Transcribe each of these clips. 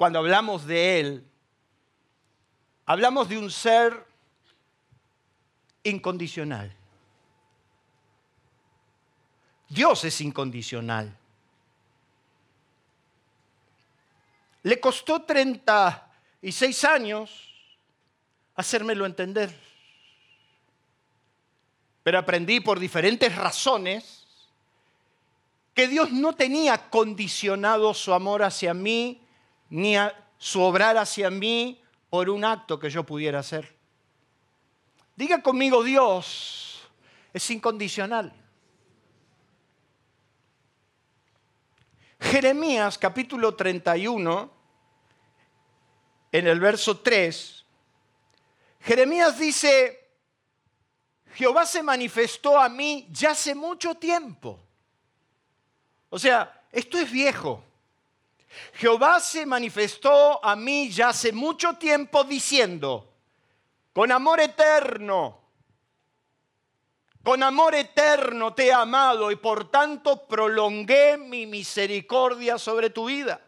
cuando hablamos de Él, hablamos de un ser incondicional. Dios es incondicional. Le costó 36 años hacérmelo entender. Pero aprendí por diferentes razones que Dios no tenía condicionado su amor hacia mí ni a su obrar hacia mí por un acto que yo pudiera hacer. Diga conmigo, Dios es incondicional. Jeremías capítulo 31, en el verso 3, Jeremías dice, Jehová se manifestó a mí ya hace mucho tiempo. O sea, esto es viejo. Jehová se manifestó a mí ya hace mucho tiempo diciendo, con amor eterno, con amor eterno te he amado y por tanto prolongué mi misericordia sobre tu vida.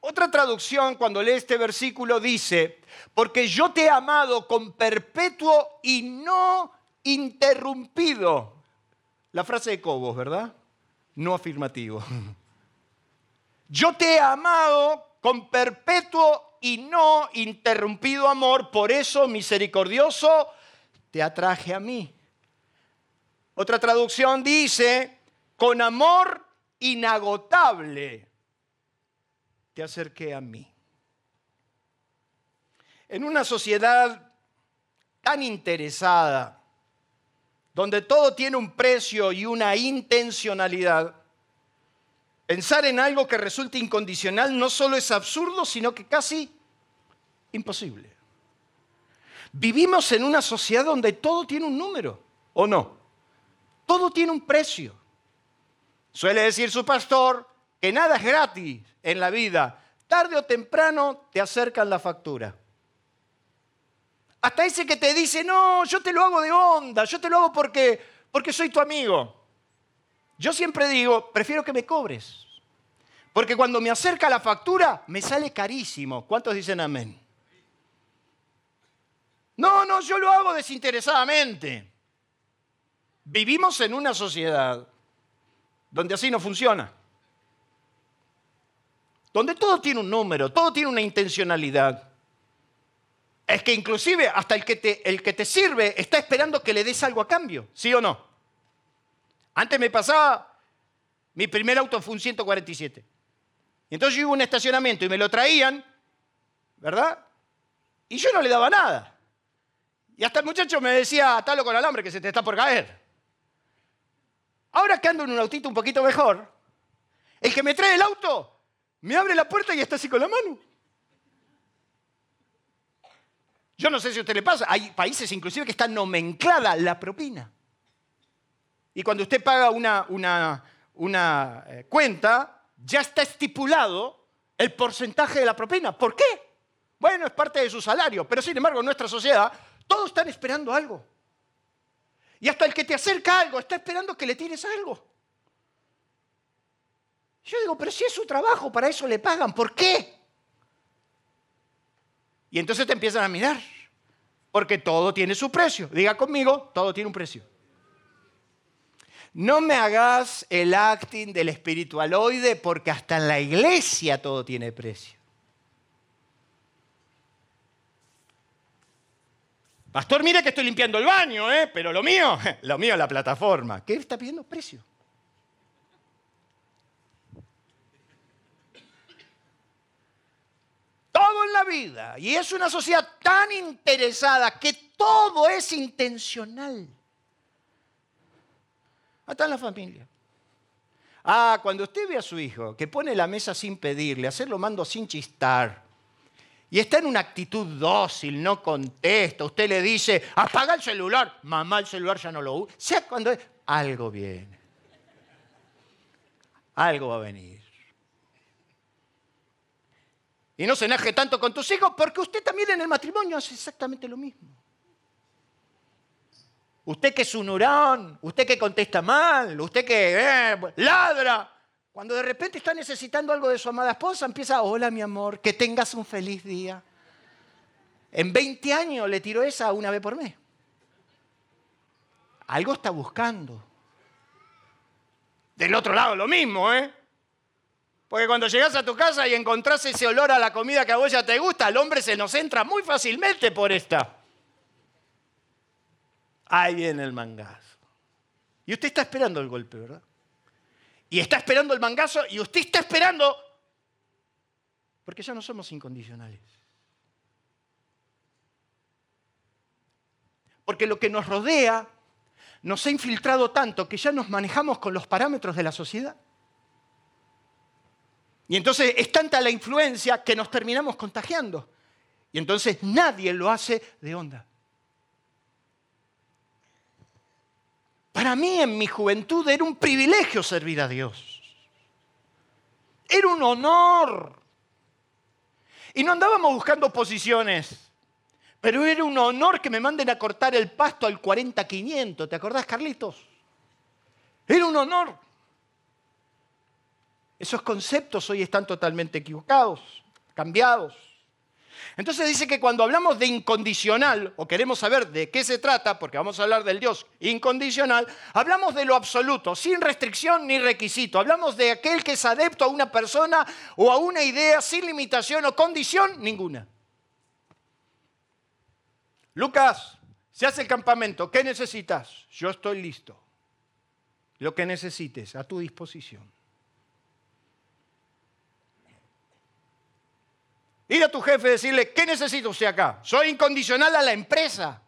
Otra traducción cuando lee este versículo dice, porque yo te he amado con perpetuo y no interrumpido. La frase de Cobos, ¿verdad? No afirmativo. Yo te he amado con perpetuo y no interrumpido amor, por eso misericordioso te atraje a mí. Otra traducción dice, con amor inagotable te acerqué a mí. En una sociedad tan interesada, donde todo tiene un precio y una intencionalidad, Pensar en algo que resulte incondicional no solo es absurdo, sino que casi imposible. Vivimos en una sociedad donde todo tiene un número, ¿o no? Todo tiene un precio. Suele decir su pastor que nada es gratis en la vida. Tarde o temprano te acercan la factura. Hasta ese que te dice, no, yo te lo hago de onda, yo te lo hago porque, porque soy tu amigo. Yo siempre digo, prefiero que me cobres. Porque cuando me acerca la factura, me sale carísimo. ¿Cuántos dicen amén? No, no, yo lo hago desinteresadamente. Vivimos en una sociedad donde así no funciona. Donde todo tiene un número, todo tiene una intencionalidad. Es que inclusive hasta el que te, el que te sirve está esperando que le des algo a cambio, ¿sí o no? Antes me pasaba, mi primer auto fue un 147. Y entonces yo iba a un estacionamiento y me lo traían, ¿verdad? Y yo no le daba nada. Y hasta el muchacho me decía, atalo con alambre que se te está por caer. Ahora que ando en un autito un poquito mejor, el que me trae el auto me abre la puerta y está así con la mano. Yo no sé si a usted le pasa, hay países inclusive que está nomenclada la propina. Y cuando usted paga una, una, eh, cuenta, ya está estipulado el porcentaje de la propina. ¿Por qué? Bueno, es parte de su salario, pero sin embargo en nuestra sociedad todos están esperando algo. Y hasta el que te acerca algo está esperando que le tires algo. Yo digo, pero si es su trabajo, para eso le pagan, ¿por qué? Y entonces te empiezan a mirar, porque todo tiene su precio. Diga conmigo, todo tiene un precio. No me hagas el acting del espiritualoide porque hasta en la iglesia todo tiene precio. Pastor, mire que estoy limpiando el baño, ¿eh? pero lo mío, lo mío es la plataforma. ¿Qué está pidiendo? Precio. Todo en la vida. Y es una sociedad tan interesada que todo es intencional. Hasta en la familia. Ah, cuando usted ve a su hijo que pone la mesa sin pedirle, hacerlo mando sin chistar, y está en una actitud dócil, no contesta, usted le dice, apaga el celular, mamá el celular ya no lo usa, sea cuando algo viene, algo va a venir. Y no se enaje tanto con tus hijos porque usted también en el matrimonio hace exactamente lo mismo. Usted que es un hurón, usted que contesta mal, usted que eh, ladra. Cuando de repente está necesitando algo de su amada esposa, empieza, hola mi amor, que tengas un feliz día. En 20 años le tiró esa una vez por mes. Algo está buscando. Del otro lado lo mismo, ¿eh? Porque cuando llegas a tu casa y encontrás ese olor a la comida que a vos ya te gusta, al hombre se nos entra muy fácilmente por esta. Ahí viene el mangazo. Y usted está esperando el golpe, ¿verdad? Y está esperando el mangazo y usted está esperando porque ya no somos incondicionales. Porque lo que nos rodea nos ha infiltrado tanto que ya nos manejamos con los parámetros de la sociedad. Y entonces es tanta la influencia que nos terminamos contagiando. Y entonces nadie lo hace de onda. Para mí en mi juventud era un privilegio servir a Dios. Era un honor. Y no andábamos buscando posiciones, pero era un honor que me manden a cortar el pasto al 40-500. ¿Te acordás, Carlitos? Era un honor. Esos conceptos hoy están totalmente equivocados, cambiados. Entonces dice que cuando hablamos de incondicional, o queremos saber de qué se trata, porque vamos a hablar del Dios incondicional, hablamos de lo absoluto, sin restricción ni requisito. Hablamos de aquel que es adepto a una persona o a una idea sin limitación o condición ninguna. Lucas, se hace el campamento, ¿qué necesitas? Yo estoy listo. Lo que necesites, a tu disposición. Ir a tu jefe y decirle, ¿qué necesita usted acá? Soy incondicional a la empresa.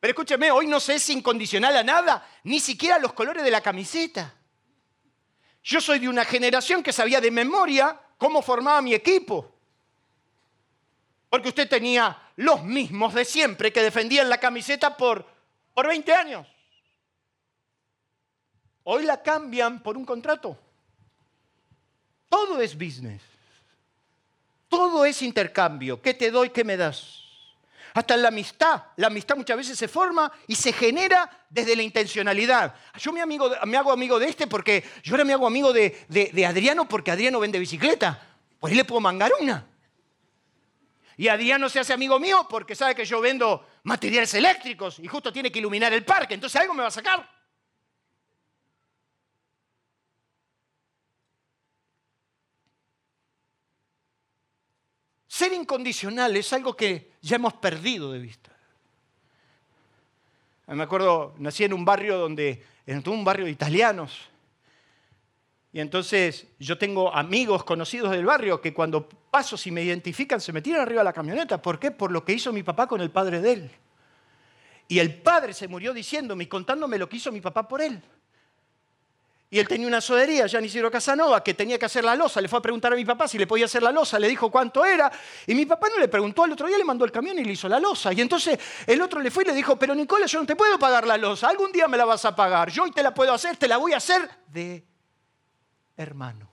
Pero escúcheme, hoy no se es incondicional a nada, ni siquiera a los colores de la camiseta. Yo soy de una generación que sabía de memoria cómo formaba mi equipo. Porque usted tenía los mismos de siempre que defendían la camiseta por, por 20 años. Hoy la cambian por un contrato. Todo es business. Todo es intercambio. ¿Qué te doy? ¿Qué me das? Hasta la amistad. La amistad muchas veces se forma y se genera desde la intencionalidad. Yo me, amigo, me hago amigo de este porque yo ahora me hago amigo de, Adriano porque Adriano vende bicicleta. Pues le puedo mangar una. Y Adriano se hace amigo mío porque sabe que yo vendo materiales eléctricos y justo tiene que iluminar el parque. Entonces algo me va a sacar. Ser incondicional es algo que ya hemos perdido de vista. Me acuerdo, nací en un barrio donde, en un barrio de italianos. Y entonces yo tengo amigos conocidos del barrio que cuando paso, si me identifican, se me tiran arriba de la camioneta. ¿Por qué? Por lo que hizo mi papá con el padre de él. Y el padre se murió diciéndome y contándome lo que hizo mi papá por él. Y él tenía una sodería, Isidro Casanova, que tenía que hacer la losa. Le fue a preguntar a mi papá si le podía hacer la losa. Le dijo cuánto era. Y mi papá no le preguntó. Al otro día le mandó el camión y le hizo la losa. Y entonces el otro le fue y le dijo, pero Nicolás, yo no te puedo pagar la losa. Algún día me la vas a pagar. Yo hoy te la puedo hacer, te la voy a hacer de hermano.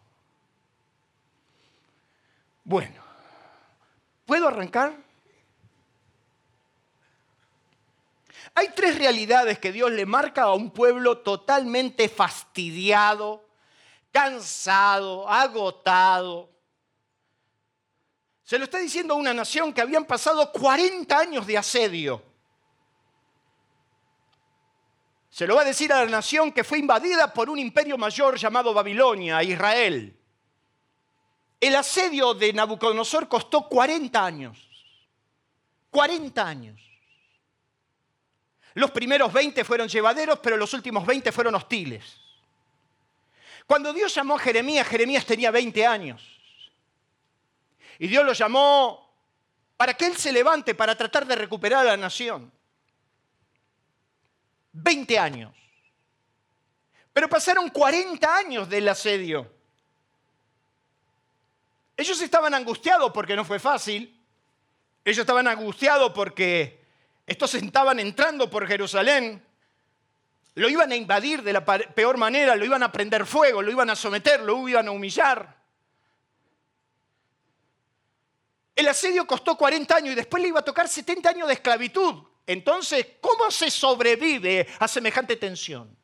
Bueno, ¿puedo arrancar? Hay tres realidades que Dios le marca a un pueblo totalmente fastidiado, cansado, agotado. Se lo está diciendo a una nación que habían pasado 40 años de asedio. Se lo va a decir a la nación que fue invadida por un imperio mayor llamado Babilonia, Israel. El asedio de Nabucodonosor costó 40 años. 40 años. Los primeros 20 fueron llevaderos, pero los últimos 20 fueron hostiles. Cuando Dios llamó a Jeremías, Jeremías tenía 20 años. Y Dios lo llamó para que él se levante para tratar de recuperar a la nación. 20 años. Pero pasaron 40 años del asedio. Ellos estaban angustiados porque no fue fácil. Ellos estaban angustiados porque estos estaban entrando por Jerusalén. Lo iban a invadir de la peor manera, lo iban a prender fuego, lo iban a someter, lo iban a humillar. El asedio costó 40 años y después le iba a tocar 70 años de esclavitud. Entonces, ¿cómo se sobrevive a semejante tensión?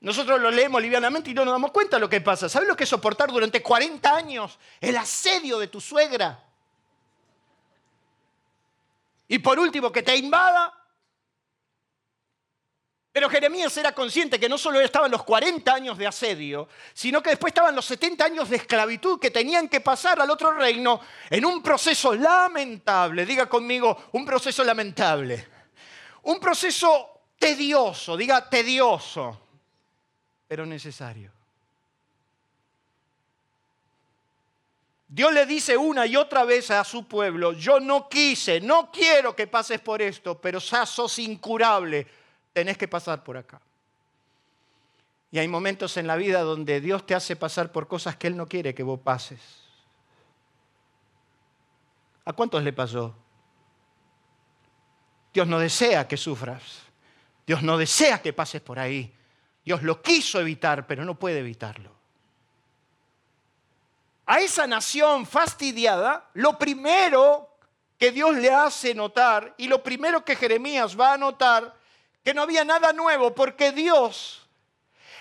Nosotros lo leemos livianamente y no nos damos cuenta de lo que pasa. ¿Sabes lo que es soportar durante 40 años el asedio de tu suegra? Y por último, que te invada. Pero Jeremías era consciente que no solo estaban los 40 años de asedio, sino que después estaban los 70 años de esclavitud que tenían que pasar al otro reino en un proceso lamentable. Diga conmigo, un proceso lamentable. Un proceso tedioso, diga tedioso pero necesario. Dios le dice una y otra vez a su pueblo, yo no quise, no quiero que pases por esto, pero ya sos incurable, tenés que pasar por acá. Y hay momentos en la vida donde Dios te hace pasar por cosas que Él no quiere que vos pases. ¿A cuántos le pasó? Dios no desea que sufras. Dios no desea que pases por ahí. Dios lo quiso evitar, pero no puede evitarlo. A esa nación fastidiada, lo primero que Dios le hace notar y lo primero que Jeremías va a notar, que no había nada nuevo, porque Dios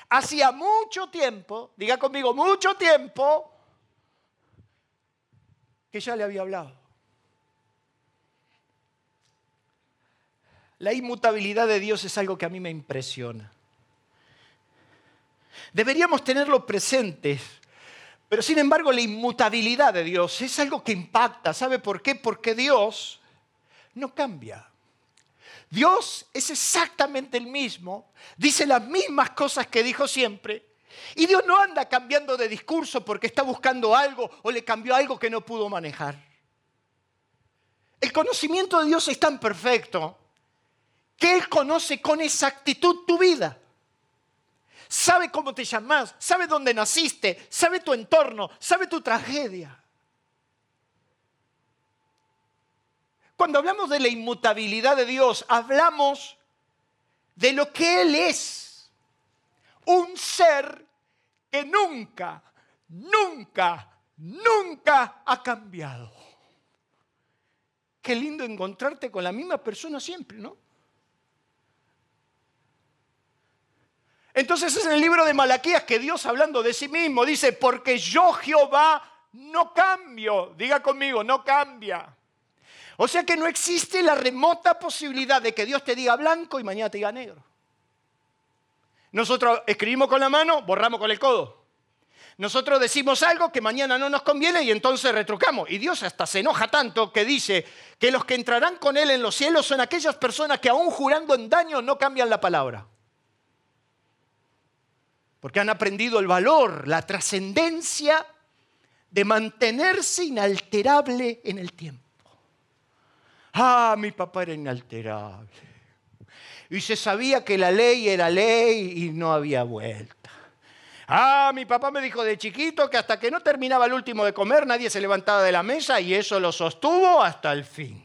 hacía mucho tiempo, diga conmigo, mucho tiempo, que ya le había hablado. La inmutabilidad de Dios es algo que a mí me impresiona. Deberíamos tenerlo presentes. Pero sin embargo la inmutabilidad de Dios es algo que impacta. ¿Sabe por qué? Porque Dios no cambia. Dios es exactamente el mismo, dice las mismas cosas que dijo siempre. Y Dios no anda cambiando de discurso porque está buscando algo o le cambió algo que no pudo manejar. El conocimiento de Dios es tan perfecto que Él conoce con exactitud tu vida sabe cómo te llamas, sabe dónde naciste, sabe tu entorno, sabe tu tragedia. Cuando hablamos de la inmutabilidad de Dios, hablamos de lo que Él es. Un ser que nunca, nunca, nunca ha cambiado. Qué lindo encontrarte con la misma persona siempre, ¿no? Entonces es en el libro de Malaquías que Dios hablando de sí mismo dice, porque yo Jehová no cambio. Diga conmigo, no cambia. O sea que no existe la remota posibilidad de que Dios te diga blanco y mañana te diga negro. Nosotros escribimos con la mano, borramos con el codo. Nosotros decimos algo que mañana no nos conviene y entonces retrucamos. Y Dios hasta se enoja tanto que dice que los que entrarán con Él en los cielos son aquellas personas que aún jurando en daño no cambian la palabra porque han aprendido el valor, la trascendencia de mantenerse inalterable en el tiempo. Ah, mi papá era inalterable. Y se sabía que la ley era ley y no había vuelta. Ah, mi papá me dijo de chiquito que hasta que no terminaba el último de comer nadie se levantaba de la mesa y eso lo sostuvo hasta el fin.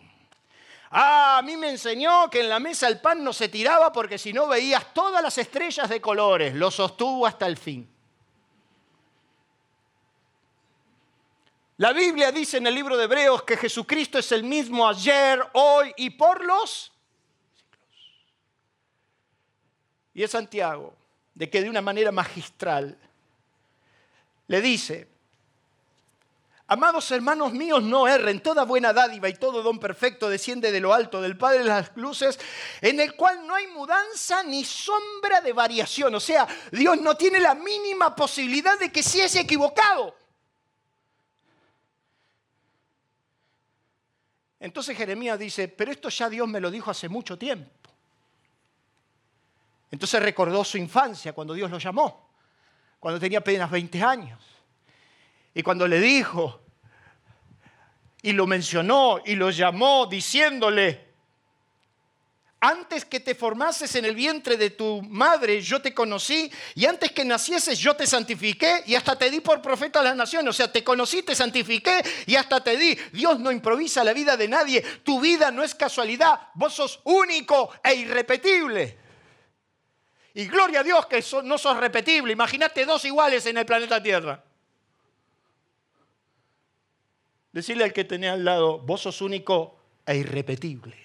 Ah, a mí me enseñó que en la mesa el pan no se tiraba porque si no veías todas las estrellas de colores. Lo sostuvo hasta el fin. La Biblia dice en el libro de Hebreos que Jesucristo es el mismo ayer, hoy y por los siglos. Y es Santiago de que de una manera magistral le dice, Amados hermanos míos, no erren. Toda buena dádiva y todo don perfecto desciende de lo alto del Padre de las luces, en el cual no hay mudanza ni sombra de variación. O sea, Dios no tiene la mínima posibilidad de que se haya equivocado. Entonces Jeremías dice, pero esto ya Dios me lo dijo hace mucho tiempo. Entonces recordó su infancia cuando Dios lo llamó, cuando tenía apenas 20 años. Y cuando le dijo, y lo mencionó y lo llamó diciéndole, Antes que te formases en el vientre de tu madre, yo te conocí, y antes que nacieses, yo te santifiqué, y hasta te di por profeta a las naciones. O sea, te conocí, te santifiqué, y hasta te di. Dios no improvisa la vida de nadie. Tu vida no es casualidad. Vos sos único e irrepetible. Y gloria a Dios que no sos repetible. Imagínate dos iguales en el planeta Tierra. Decirle al que tenía al lado, vos sos único e irrepetible.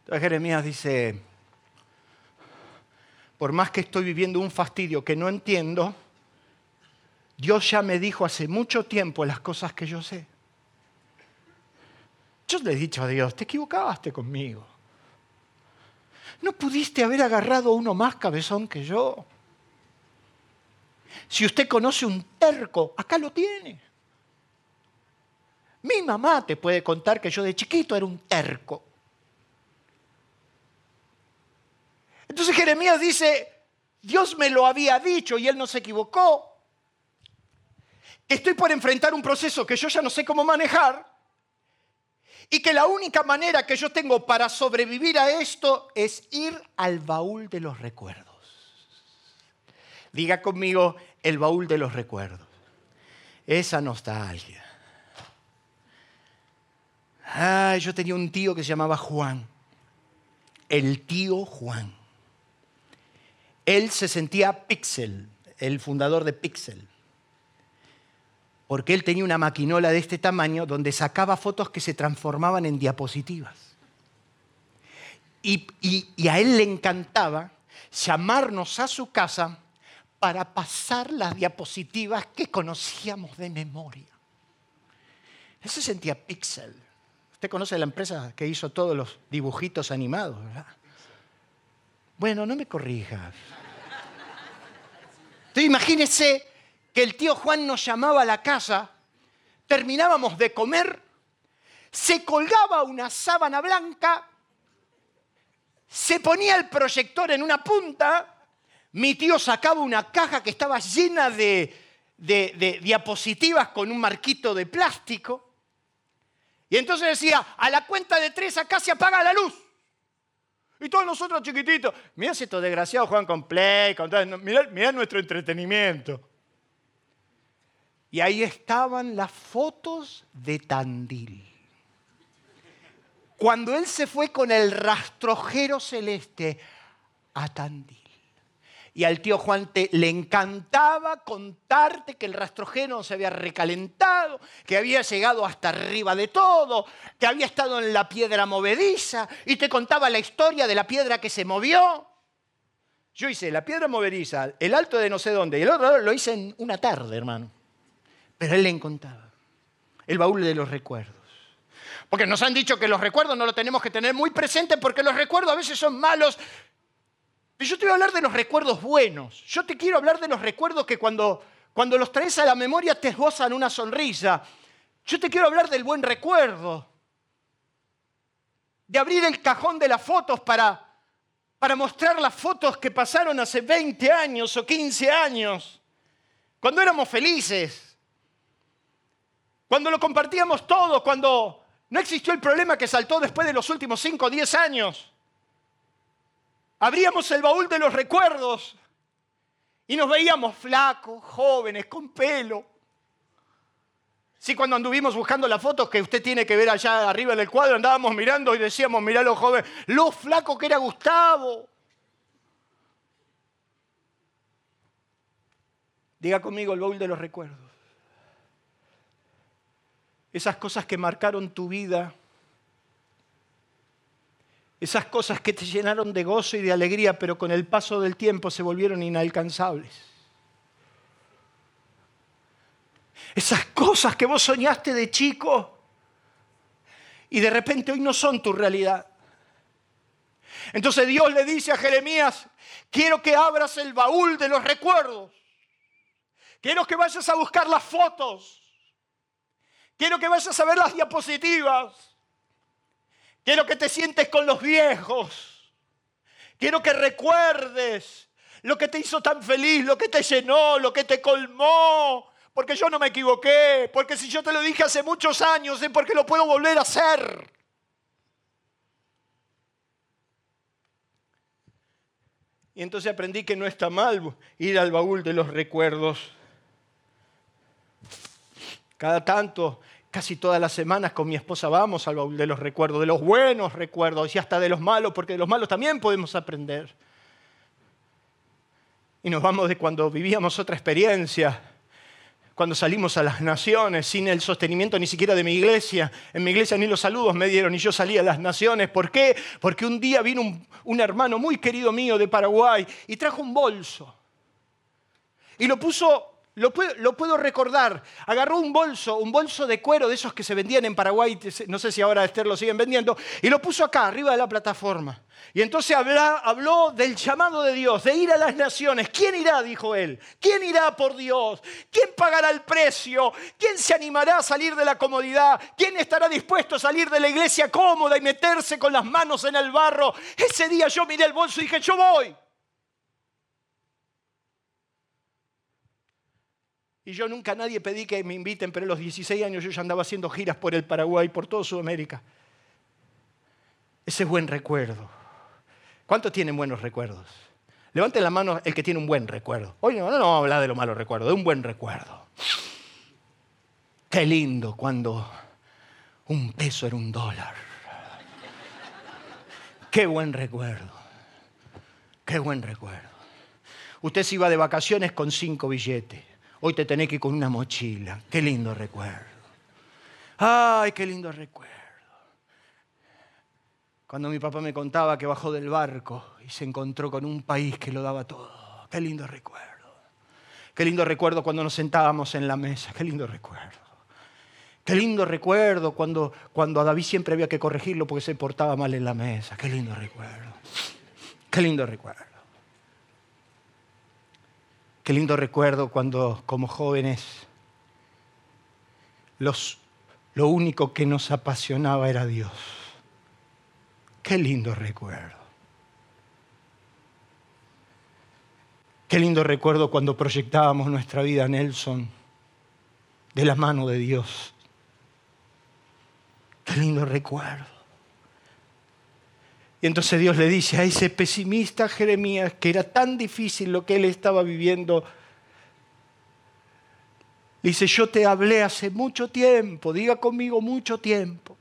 Entonces Jeremías dice, por más que estoy viviendo un fastidio que no entiendo, Dios ya me dijo hace mucho tiempo las cosas que yo sé. Yo le he dicho a Dios, te equivocaste conmigo. No pudiste haber agarrado uno más cabezón que yo. Si usted conoce un terco, acá lo tiene. Mi mamá te puede contar que yo de chiquito era un terco. Entonces Jeremías dice, Dios me lo había dicho y él no se equivocó. Estoy por enfrentar un proceso que yo ya no sé cómo manejar y que la única manera que yo tengo para sobrevivir a esto es ir al baúl de los recuerdos. Diga conmigo el baúl de los recuerdos. Esa nostalgia. Ah, yo tenía un tío que se llamaba Juan. El tío Juan. Él se sentía Pixel, el fundador de Pixel. Porque él tenía una maquinola de este tamaño donde sacaba fotos que se transformaban en diapositivas. Y, y a él le encantaba llamarnos a su casa para pasar las diapositivas que conocíamos de memoria. Eso sentía Pixel. Usted conoce la empresa que hizo todos los dibujitos animados, ¿verdad? Bueno, no me corrijas. Entonces imagínese que el tío Juan nos llamaba a la casa, terminábamos de comer, se colgaba una sábana blanca, se ponía el proyector en una punta mi tío sacaba una caja que estaba llena de, diapositivas con un marquito de plástico. Y entonces decía, a la cuenta de tres acá se apaga la luz. Y todos nosotros chiquititos, mira estos desgraciados juegan con Play, con mirá, nuestro entretenimiento. Y ahí estaban las fotos de Tandil. Cuando él se fue con el rastrojero celeste a Tandil. Y al tío Juan te, le encantaba contarte que el rastrojero se había recalentado, que había llegado hasta arriba de todo, que había estado en la piedra movediza y te contaba la historia de la piedra que se movió. Yo hice la piedra movediza, el alto de no sé dónde, y el otro lo hice en una tarde, hermano. Pero él le contaba el baúl de los recuerdos. Porque nos han dicho que los recuerdos no los tenemos que tener muy presentes porque los recuerdos a veces son malos pero yo te voy a hablar de los recuerdos buenos. Yo te quiero hablar de los recuerdos que cuando, cuando los traes a la memoria te esbozan una sonrisa. Yo te quiero hablar del buen recuerdo. De abrir el cajón de las fotos para, para mostrar las fotos que pasaron hace 20 años o 15 años. Cuando éramos felices. Cuando lo compartíamos todo. Cuando no existió el problema que saltó después de los últimos 5 o 10 años abríamos el baúl de los recuerdos y nos veíamos flacos, jóvenes, con pelo. Sí, cuando anduvimos buscando las fotos que usted tiene que ver allá arriba en el cuadro, andábamos mirando y decíamos, mirá lo joven, lo flaco que era Gustavo. Diga conmigo el baúl de los recuerdos. Esas cosas que marcaron tu vida esas cosas que te llenaron de gozo y de alegría, pero con el paso del tiempo se volvieron inalcanzables. Esas cosas que vos soñaste de chico y de repente hoy no son tu realidad. Entonces Dios le dice a Jeremías, quiero que abras el baúl de los recuerdos. Quiero que vayas a buscar las fotos. Quiero que vayas a ver las diapositivas. Quiero que te sientes con los viejos. Quiero que recuerdes lo que te hizo tan feliz, lo que te llenó, lo que te colmó. porque yo no me equivoqué, porque si yo te lo dije hace muchos años es porque lo puedo volver a hacer. Y entonces aprendí que no está mal ir al baúl de los recuerdos. Cada tanto, casi todas las semanas con mi esposa vamos al baúl de los recuerdos, de los buenos recuerdos y hasta de los malos, porque de los malos también podemos aprender. Y nos vamos de cuando vivíamos otra experiencia cuando salimos a las naciones sin el sostenimiento ni siquiera de mi iglesia. En mi iglesia ni los saludos me dieron y yo salí a las naciones. ¿Por qué? Porque un día vino un, hermano muy querido mío de Paraguay y trajo un bolso. Y lo puso lo puedo, recordar. Agarró un bolso, un bolso de cuero de esos que se vendían en Paraguay, no sé si ahora Esther lo siguen vendiendo, y lo puso acá, arriba de la plataforma. Y entonces habló del llamado de Dios, de ir a las naciones. ¿Quién irá? dijo él. ¿Quién irá por Dios? ¿Quién pagará el precio? ¿Quién se animará a salir de la comodidad? ¿Quién estará dispuesto a salir de la iglesia cómoda y meterse con las manos en el barro? Ese día yo miré el bolso y dije, yo voy. Y yo nunca a nadie pedí que me inviten, pero a los 16 años yo ya andaba haciendo giras por el Paraguay, por toda Sudamérica. Ese buen recuerdo. ¿Cuántos tienen buenos recuerdos? Levanten la mano el que tiene un buen recuerdo. Hoy no, no vamos a hablar de los malos recuerdos, de un buen recuerdo. Qué lindo cuando un peso era un dólar. Qué buen recuerdo. Qué buen recuerdo. Usted se iba de vacaciones con cinco billetes. Hoy te tenés que ir con una mochila. Qué lindo recuerdo. Ay, qué lindo recuerdo. Cuando mi papá me contaba que bajó del barco y se encontró con un país que lo daba todo. Qué lindo recuerdo. Qué lindo recuerdo cuando nos sentábamos en la mesa. Qué lindo recuerdo. Qué lindo recuerdo cuando, cuando a David siempre había que corregirlo porque se portaba mal en la mesa. Qué lindo recuerdo. Qué lindo recuerdo. Qué lindo recuerdo cuando como jóvenes lo único que nos apasionaba era Dios. Qué lindo recuerdo. Qué lindo recuerdo cuando proyectábamos nuestra vida, Nelson, de la mano de Dios. Qué lindo recuerdo. Y entonces Dios le dice a ese pesimista Jeremías que era tan difícil lo que él estaba viviendo. Dice, yo te hablé hace mucho tiempo, diga conmigo mucho tiempo.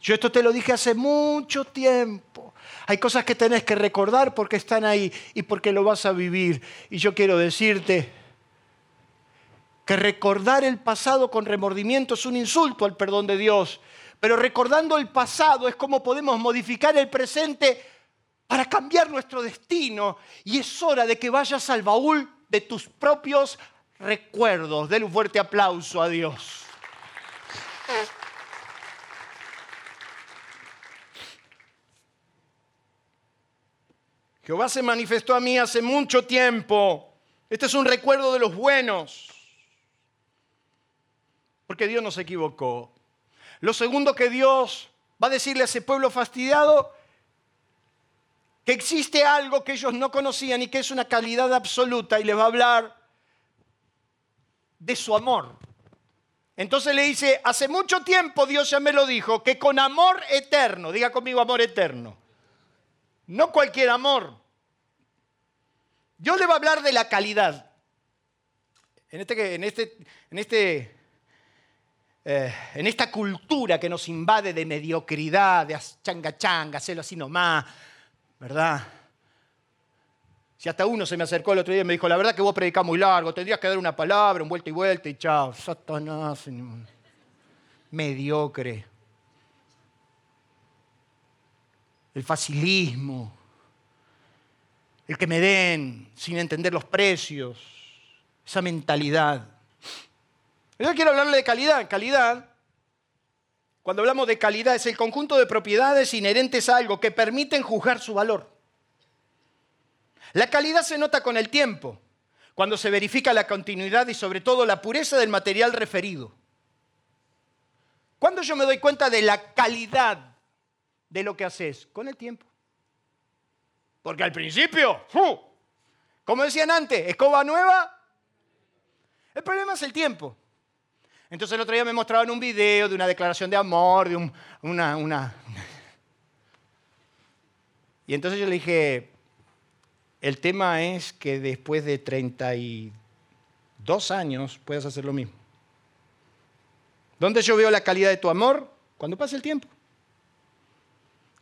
Yo esto te lo dije hace mucho tiempo. Hay cosas que tenés que recordar porque están ahí y porque lo vas a vivir. Y yo quiero decirte que recordar el pasado con remordimiento es un insulto al perdón de Dios. Pero recordando el pasado es como podemos modificar el presente para cambiar nuestro destino. Y es hora de que vayas al baúl de tus propios recuerdos. Den un fuerte aplauso a Dios. Jehová se manifestó a mí hace mucho tiempo. Este es un recuerdo de los buenos. Porque Dios no se equivocó. Lo segundo que Dios va a decirle a ese pueblo fastidiado, que existe algo que ellos no conocían y que es una calidad absoluta y les va a hablar de su amor. Entonces le dice, hace mucho tiempo Dios ya me lo dijo, que con amor eterno, diga conmigo amor eterno, no cualquier amor. Dios le va a hablar de la calidad. En este, en este, en este eh, en esta cultura que nos invade de mediocridad, de changa changa, hacerlo así nomás, ¿verdad? Si hasta uno se me acercó el otro día y me dijo, la verdad que vos predicás muy largo, tendrías que dar una palabra, un vuelta y vuelta y chao. Satanás, mediocre. El facilismo, el que me den sin entender los precios, esa mentalidad. Yo quiero hablarle de calidad. Calidad, cuando hablamos de calidad, es el conjunto de propiedades inherentes a algo que permiten juzgar su valor. La calidad se nota con el tiempo, cuando se verifica la continuidad y sobre todo la pureza del material referido. ¿Cuándo yo me doy cuenta de la calidad de lo que haces? Con el tiempo. Porque al principio, como decían antes, escoba nueva, El problema es el tiempo. Entonces el otro día me mostraban un video de una declaración de amor, de una, una... Y entonces yo le dije, el tema es que después de 32 años puedas hacer lo mismo. ¿Dónde yo veo la calidad de tu amor? Cuando pasa el tiempo.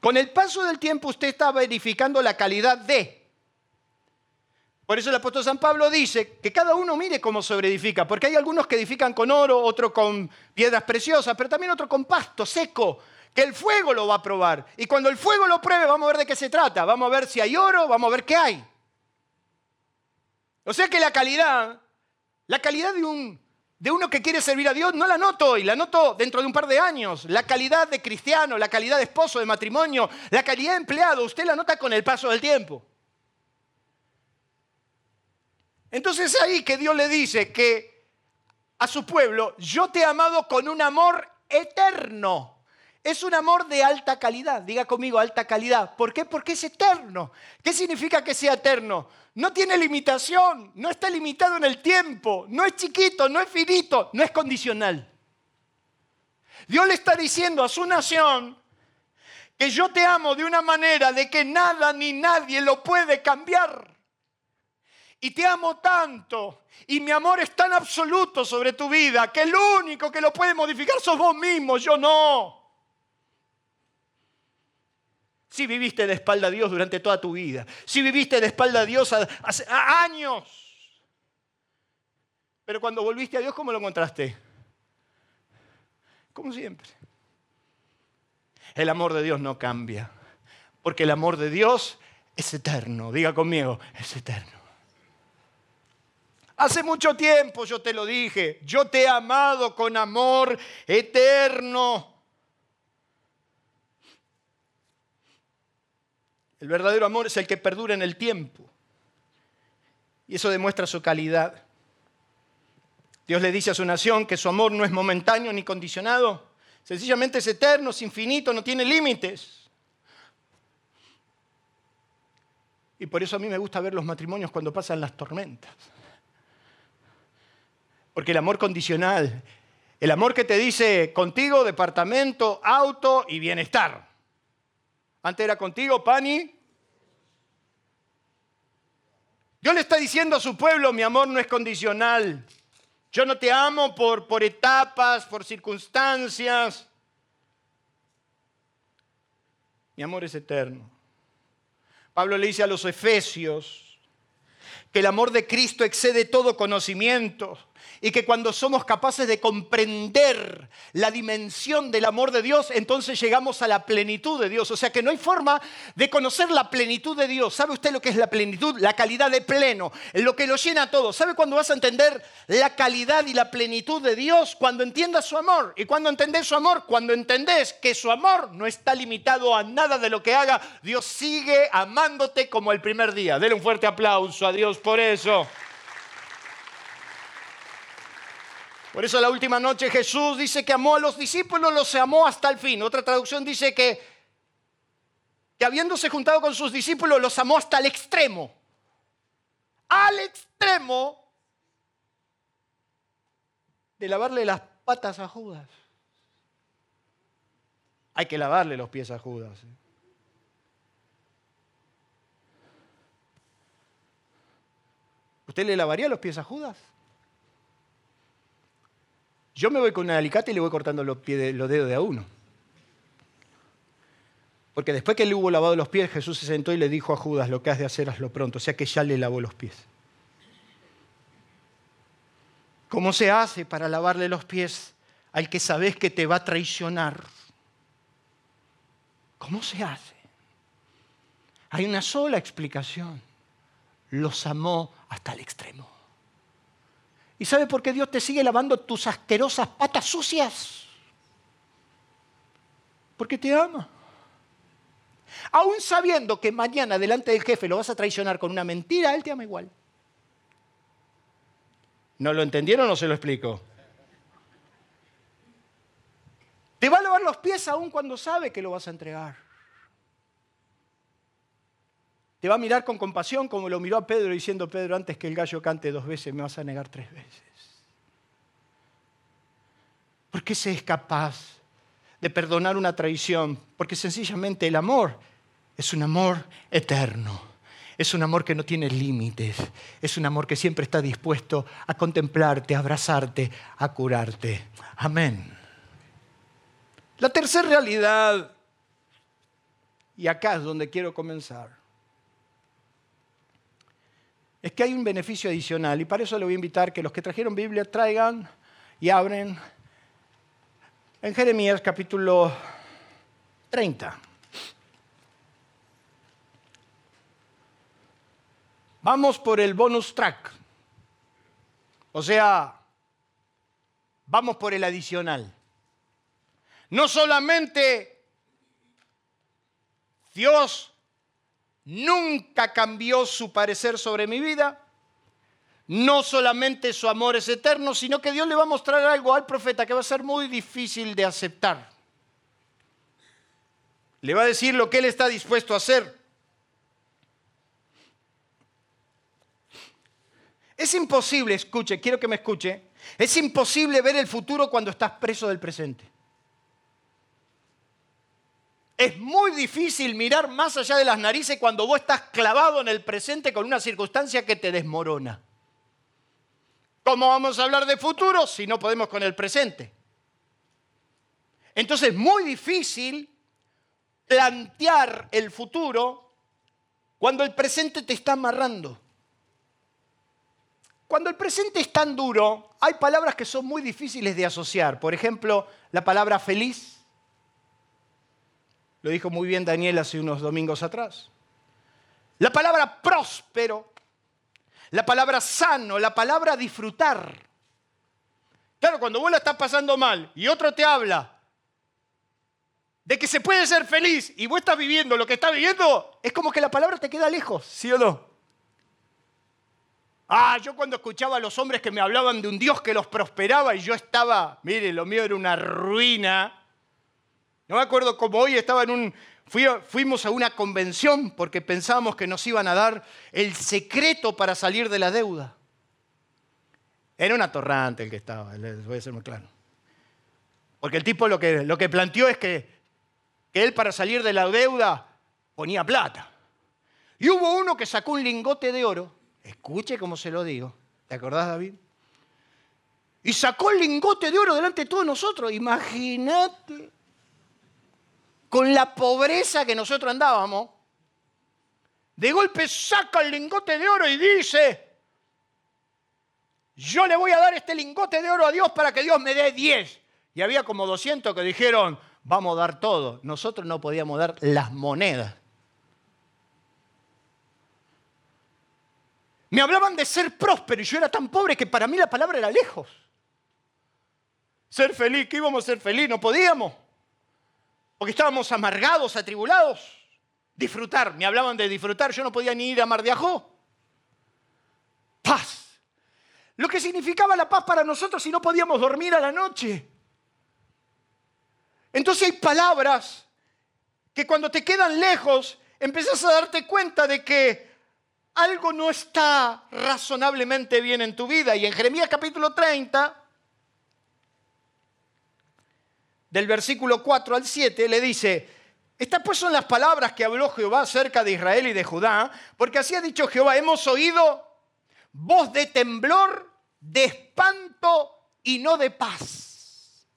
Con el paso del tiempo usted está verificando la calidad de. Por eso el apóstol San Pablo dice que cada uno mire cómo edifica, porque hay algunos que edifican con oro, otros con piedras preciosas, pero también otro con pasto seco, que el fuego lo va a probar. Y cuando el fuego lo pruebe, vamos a ver de qué se trata. Vamos a ver si hay oro, vamos a ver qué hay. O sea que la calidad, la calidad de un de uno que quiere servir a Dios, no la noto hoy, la noto dentro de un par de años. La calidad de cristiano, la calidad de esposo, de matrimonio, la calidad de empleado, usted la nota con el paso del tiempo. Entonces ahí que Dios le dice que a su pueblo, yo te he amado con un amor eterno. Es un amor de alta calidad. Diga conmigo, alta calidad. ¿Por qué? Porque es eterno. ¿Qué significa que sea eterno? No tiene limitación, no está limitado en el tiempo, no es chiquito, no es finito, no es condicional. Dios le está diciendo a su nación que yo te amo de una manera de que nada ni nadie lo puede cambiar. Y te amo tanto y mi amor es tan absoluto sobre tu vida que el único que lo puede modificar sos vos mismo, yo no. Si viviste de espalda a Dios durante toda tu vida. Si viviste de espalda a Dios hace años. Pero cuando volviste a Dios, ¿cómo lo encontraste? Como siempre. El amor de Dios no cambia. Porque el amor de Dios es eterno. Diga conmigo, es eterno. Hace mucho tiempo yo te lo dije, yo te he amado con amor eterno. El verdadero amor es el que perdura en el tiempo. Y eso demuestra su calidad. Dios le dice a su nación que su amor no es momentáneo ni condicionado. Sencillamente es eterno, es infinito, no tiene límites. Y por eso a mí me gusta ver los matrimonios cuando pasan las tormentas. Porque el amor condicional, el amor que te dice contigo, departamento, auto y bienestar. Antes era contigo, Pani. Dios le está diciendo a su pueblo, mi amor no es condicional. Yo no te amo por, por etapas, por circunstancias. Mi amor es eterno. Pablo le dice a los efesios que el amor de Cristo excede todo conocimiento y que cuando somos capaces de comprender la dimensión del amor de Dios, entonces llegamos a la plenitud de Dios. O sea que no hay forma de conocer la plenitud de Dios. ¿Sabe usted lo que es la plenitud? La calidad de pleno, lo que lo llena todo. ¿Sabe cuándo vas a entender la calidad y la plenitud de Dios? Cuando entiendas su amor. ¿Y cuando entendés su amor? Cuando entendés que su amor no está limitado a nada de lo que haga. Dios sigue amándote como el primer día. Dele un fuerte aplauso a Dios por eso. Por eso la última noche Jesús dice que amó a los discípulos, los amó hasta el fin. Otra traducción dice que, que habiéndose juntado con sus discípulos, los amó hasta el extremo. Al extremo de lavarle las patas a Judas. Hay que lavarle los pies a Judas. ¿eh? ¿Usted le lavaría los pies a Judas? Yo me voy con un alicate y le voy cortando los, los dedos de a uno. Porque después que le hubo lavado los pies, Jesús se sentó y le dijo a Judas, lo que has de hacer, hazlo pronto. O sea que ya le lavó los pies. ¿Cómo se hace para lavarle los pies al que sabes que te va a traicionar? ¿Cómo se hace? Hay una sola explicación. Los amó hasta el extremo. ¿Y sabe por qué Dios te sigue lavando tus asquerosas patas sucias? Porque te ama. Aún sabiendo que mañana delante del jefe lo vas a traicionar con una mentira, Él te ama igual. ¿No lo entendieron o se lo explico? Te va a lavar los pies aún cuando sabe que lo vas a entregar. Te va a mirar con compasión como lo miró a Pedro diciendo, Pedro, antes que el gallo cante dos veces me vas a negar tres veces. porque se es capaz de perdonar una traición, porque sencillamente el amor es un amor eterno. Es un amor que no tiene límites. Es un amor que siempre está dispuesto a contemplarte, a abrazarte, a curarte. Amén. La tercera realidad, y acá es donde quiero comenzar, es que hay un beneficio adicional y para eso le voy a invitar que los que trajeron Biblia traigan y abren en Jeremías capítulo 30. Vamos por el bonus track. O sea, vamos por el adicional. No solamente Dios nunca cambió su parecer sobre mi vida, no solamente su amor es eterno, sino que Dios le va a mostrar algo al profeta que va a ser muy difícil de aceptar. Le va a decir lo que él está dispuesto a hacer. Es imposible, escuche, quiero que me escuche, es imposible ver el futuro cuando estás preso del presente. Es muy difícil mirar más allá de las narices cuando vos estás clavado en el presente con una circunstancia que te desmorona. ¿Cómo vamos a hablar de futuro si no podemos con el presente? Entonces es muy difícil plantear el futuro cuando el presente te está amarrando. Cuando el presente es tan duro, hay palabras que son muy difíciles de asociar. Por ejemplo, la palabra feliz. Lo dijo muy bien Daniel hace unos domingos atrás. La palabra próspero. La palabra sano. La palabra disfrutar. Claro, cuando vos la estás pasando mal y otro te habla de que se puede ser feliz y vos estás viviendo lo que estás viviendo, es como que la palabra te queda lejos, ¿sí o no? Ah, yo cuando escuchaba a los hombres que me hablaban de un Dios que los prosperaba y yo estaba, mire, lo mío era una ruina. No me acuerdo cómo hoy estaba en un, fuimos a una convención porque pensábamos que nos iban a dar el secreto para salir de la deuda. Era un atorrante el que estaba, les voy a ser muy claro. Porque el tipo lo que, lo que planteó es que, que él para salir de la deuda ponía plata. Y hubo uno que sacó un lingote de oro Escuche cómo se lo digo. ¿Te acordás, David? Y sacó el lingote de oro delante de todos nosotros. Imagínate. Con la pobreza que nosotros andábamos. De golpe saca el lingote de oro y dice, yo le voy a dar este lingote de oro a Dios para que Dios me dé 10. Y había como 200 que dijeron, vamos a dar todo. Nosotros no podíamos dar las monedas. Me hablaban de ser próspero y yo era tan pobre que para mí la palabra era lejos. Ser feliz, ¿qué íbamos a ser feliz? No podíamos. Porque estábamos amargados, atribulados. Disfrutar, me hablaban de disfrutar, yo no podía ni ir a Mar de Ajó. Paz. Lo que significaba la paz para nosotros si no podíamos dormir a la noche. Entonces hay palabras que cuando te quedan lejos, empiezas a darte cuenta de que algo no está razonablemente bien en tu vida. Y en Jeremías capítulo 30, del versículo 4 al 7, le dice, estas pues son las palabras que habló Jehová acerca de Israel y de Judá, porque así ha dicho Jehová, hemos oído voz de temblor, de espanto y no de paz.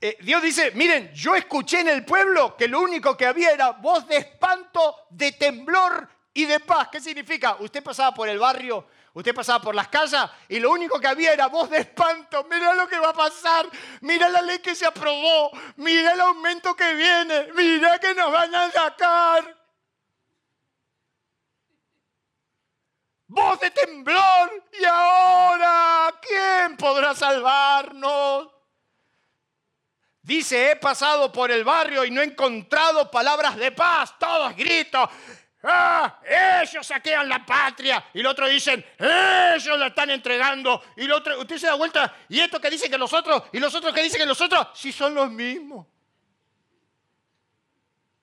Eh, Dios dice, miren, yo escuché en el pueblo que lo único que había era voz de espanto, de temblor y de paz. ¿Qué significa? Usted pasaba por el barrio, usted pasaba por las casas y lo único que había era voz de espanto. Mira lo que va a pasar, mira la ley que se aprobó, mira el aumento que viene, mira que nos van a sacar. Voz de temblor y ahora, ¿quién podrá salvarnos? Dice, he pasado por el barrio y no he encontrado palabras de paz. Todos gritos, ¡Ah! Ellos saquean la patria. Y el otro dicen, ellos la están entregando. Y el otro, usted se da vuelta, y esto que dicen que los otros, y los otros que dicen que los otros, si son los mismos.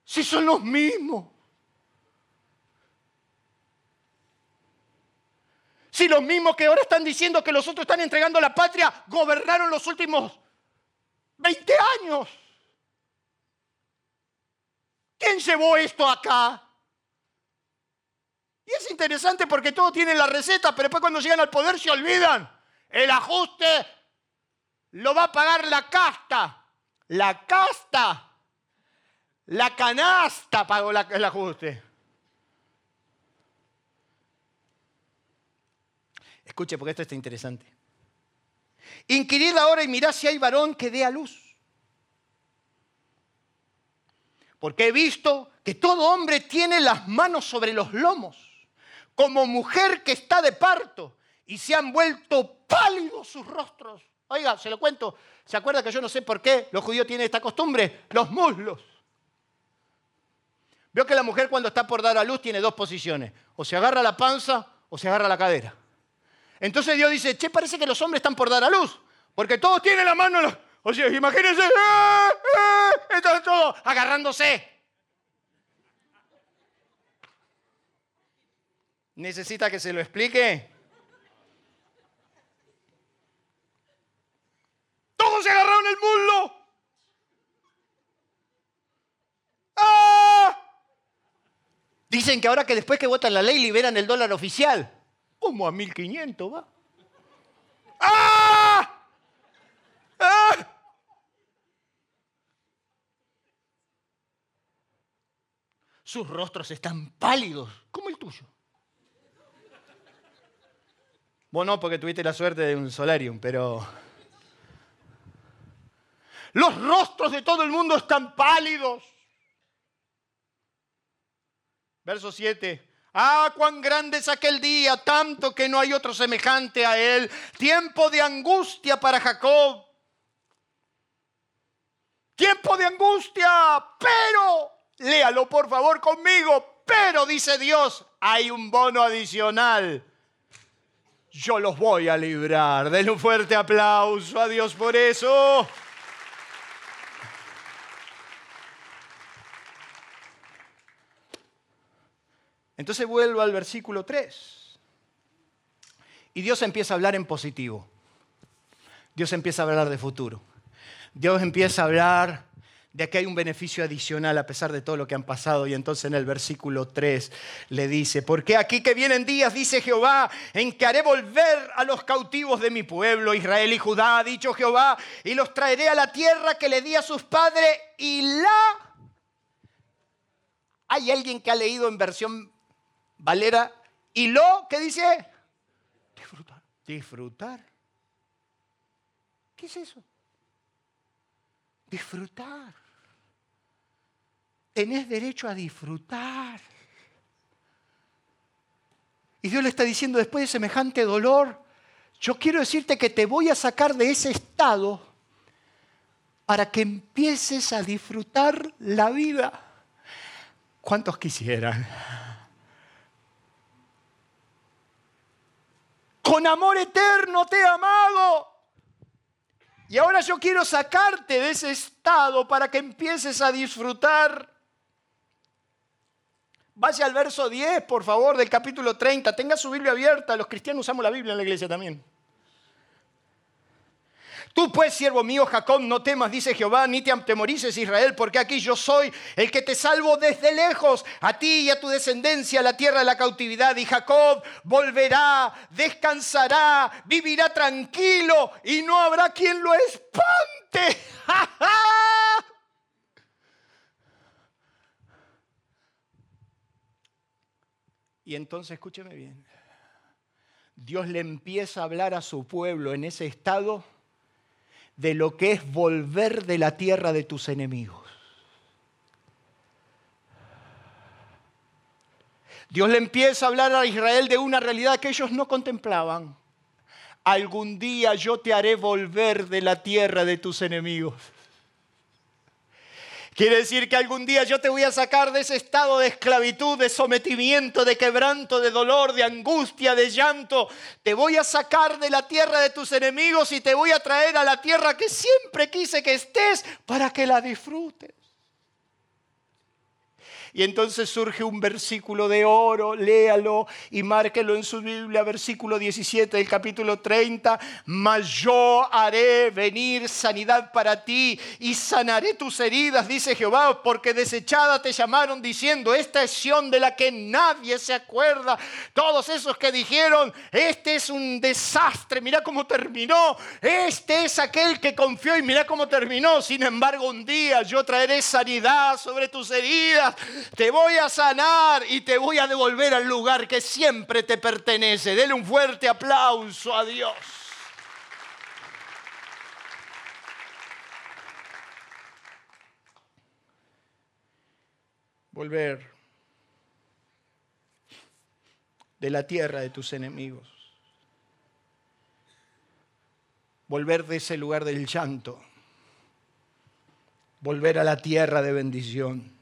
Si son los mismos. Si los mismos que ahora están diciendo que los otros están entregando la patria, gobernaron los últimos 20 años. ¿Quién llevó esto acá? Interesante porque todos tienen la receta, pero después cuando llegan al poder se olvidan. El ajuste lo va a pagar la casta. La casta. La canasta pagó el ajuste. Escuche porque esto está interesante. Inquirid ahora y mirad si hay varón que dé a luz. Porque he visto que todo hombre tiene las manos sobre los lomos, como mujer que está de parto, y se han vuelto pálidos sus rostros. Oiga, se lo cuento. ¿Se acuerda que yo no sé por qué los judíos tienen esta costumbre? Los muslos. Veo que la mujer cuando está por dar a luz tiene dos posiciones. O se agarra la panza o se agarra la cadera. Entonces Dios dice, che, parece que los hombres están por dar a luz. Porque todos tienen la mano... O sea, imagínense, ¡eh, eh! están todos agarrándose. ¿Necesita que se lo explique? Todos se agarraron el muslo. ¡Ah! Dicen que ahora que después que votan la ley liberan el dólar oficial. Como a 1500 va. ¡Ah! ¡Ah! Sus rostros están pálidos, como el tuyo. Bueno, porque tuviste la suerte de un solarium, pero... Los rostros de todo el mundo están pálidos. Verso 7. Ah, cuán grande es aquel día, tanto que no hay otro semejante a él. Tiempo de angustia para Jacob. Tiempo de angustia, pero, léalo por favor conmigo, pero dice Dios, hay un bono adicional. Yo los voy a librar. Denle un fuerte aplauso a Dios por eso. Entonces vuelvo al versículo 3. Y Dios empieza a hablar en positivo. Dios empieza a hablar de futuro. Dios empieza a hablar de que hay un beneficio adicional a pesar de todo lo que han pasado. Y entonces en el versículo 3 le dice, porque aquí que vienen días, dice Jehová, en que haré volver a los cautivos de mi pueblo, Israel y Judá, ha dicho Jehová, y los traeré a la tierra que le di a sus padres y la... ¿Hay alguien que ha leído en versión Valera. ¿Y lo qué dice? Disfrutar. Disfrutar. ¿Qué es eso? Disfrutar. Tenés derecho a disfrutar. Y Dios le está diciendo después de semejante dolor, yo quiero decirte que te voy a sacar de ese estado para que empieces a disfrutar la vida. ¿Cuántos quisieran? Con amor eterno te he amado. Y ahora yo quiero sacarte de ese estado para que empieces a disfrutar. Vaya al verso 10, por favor, del capítulo 30. Tenga su Biblia abierta. Los cristianos usamos la Biblia en la iglesia también. Tú pues, siervo mío Jacob, no temas, dice Jehová, ni te atemorices Israel, porque aquí yo soy el que te salvo desde lejos, a ti y a tu descendencia, a la tierra de la cautividad. Y Jacob volverá, descansará, vivirá tranquilo y no habrá quien lo espante. y entonces escúcheme bien. Dios le empieza a hablar a su pueblo en ese estado de lo que es volver de la tierra de tus enemigos. Dios le empieza a hablar a Israel de una realidad que ellos no contemplaban. Algún día yo te haré volver de la tierra de tus enemigos. Quiere decir que algún día yo te voy a sacar de ese estado de esclavitud, de sometimiento, de quebranto, de dolor, de angustia, de llanto. Te voy a sacar de la tierra de tus enemigos y te voy a traer a la tierra que siempre quise que estés para que la disfrutes. Y entonces surge un versículo de oro, léalo y márquelo en su Biblia, versículo 17 del capítulo 30. Mas yo haré venir sanidad para ti y sanaré tus heridas, dice Jehová, porque desechada te llamaron diciendo, esta es Sión de la que nadie se acuerda. Todos esos que dijeron, este es un desastre, mira cómo terminó. Este es aquel que confió y mira cómo terminó. Sin embargo, un día yo traeré sanidad sobre tus heridas te voy a sanar y te voy a devolver al lugar que siempre te pertenece. Dele un fuerte aplauso a Dios. Volver de la tierra de tus enemigos. Volver de ese lugar del llanto. Volver a la tierra de bendición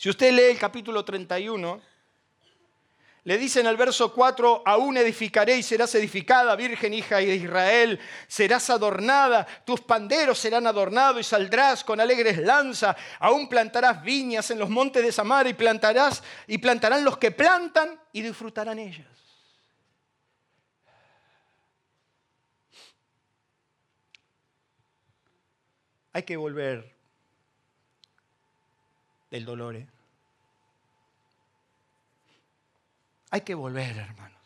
si usted lee el capítulo 31, le dice en el verso 4, aún edificaré y serás edificada, virgen hija de Israel, serás adornada, tus panderos serán adornados y saldrás con alegres lanzas, aún plantarás viñas en los montes de Samar y plantarás y plantarán los que plantan y disfrutarán ellas. Hay que volver del dolor. ¿eh? Hay que volver, hermanos.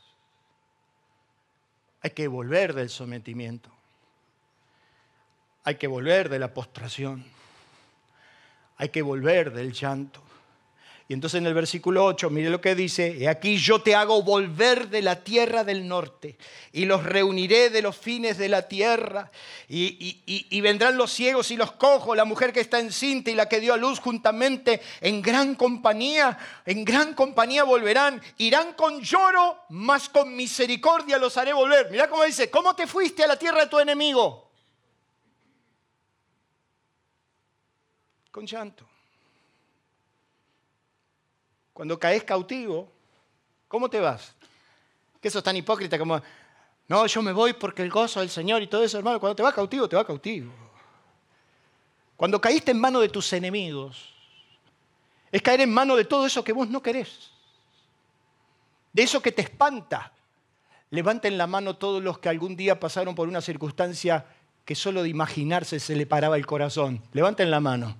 Hay que volver del sometimiento. Hay que volver de la postración. Hay que volver del llanto. Y entonces en el versículo 8, mire lo que dice, y aquí yo te hago volver de la tierra del norte y los reuniré de los fines de la tierra y, y, vendrán los ciegos y los cojos, la mujer que está encinta y la que dio a luz juntamente en gran compañía, en gran compañía volverán, irán con lloro, mas con misericordia los haré volver. Mira cómo dice, ¿cómo te fuiste a la tierra de tu enemigo? Con llanto. Cuando caes cautivo, ¿cómo te vas? Que eso es tan hipócrita como, no, yo me voy porque el gozo del Señor y todo eso, hermano. Cuando te vas cautivo, te vas cautivo. Cuando caíste en mano de tus enemigos, es caer en mano de todo eso que vos no querés. De eso que te espanta. Levanten la mano todos los que algún día pasaron por una circunstancia que solo de imaginarse se le paraba el corazón. Levanten la mano.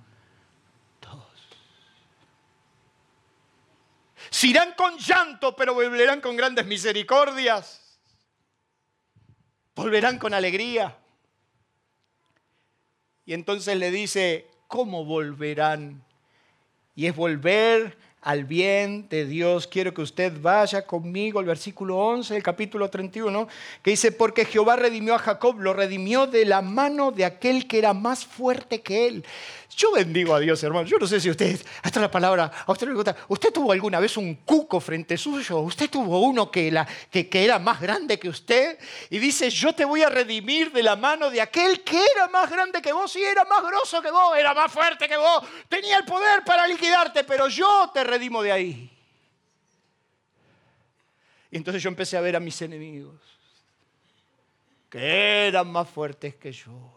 Se irán con llanto, pero volverán con grandes misericordias. Volverán con alegría. Y entonces le dice, ¿cómo volverán? Y es volver al bien de Dios. Quiero que usted vaya conmigo al versículo 11 del capítulo 31, que dice, porque Jehová redimió a Jacob, lo redimió de la mano de aquel que era más fuerte que él. Yo bendigo a Dios, hermano. Yo no sé si usted, hasta la palabra, a usted le gusta. ¿Usted tuvo alguna vez un cuco frente suyo? ¿Usted tuvo uno que, que, era más grande que usted? Y dice, yo te voy a redimir de la mano de aquel que era más grande que vos y era más grosso que vos, era más fuerte que vos, tenía el poder para liquidarte, pero yo te redimo de ahí. Y entonces yo empecé a ver a mis enemigos, que eran más fuertes que yo.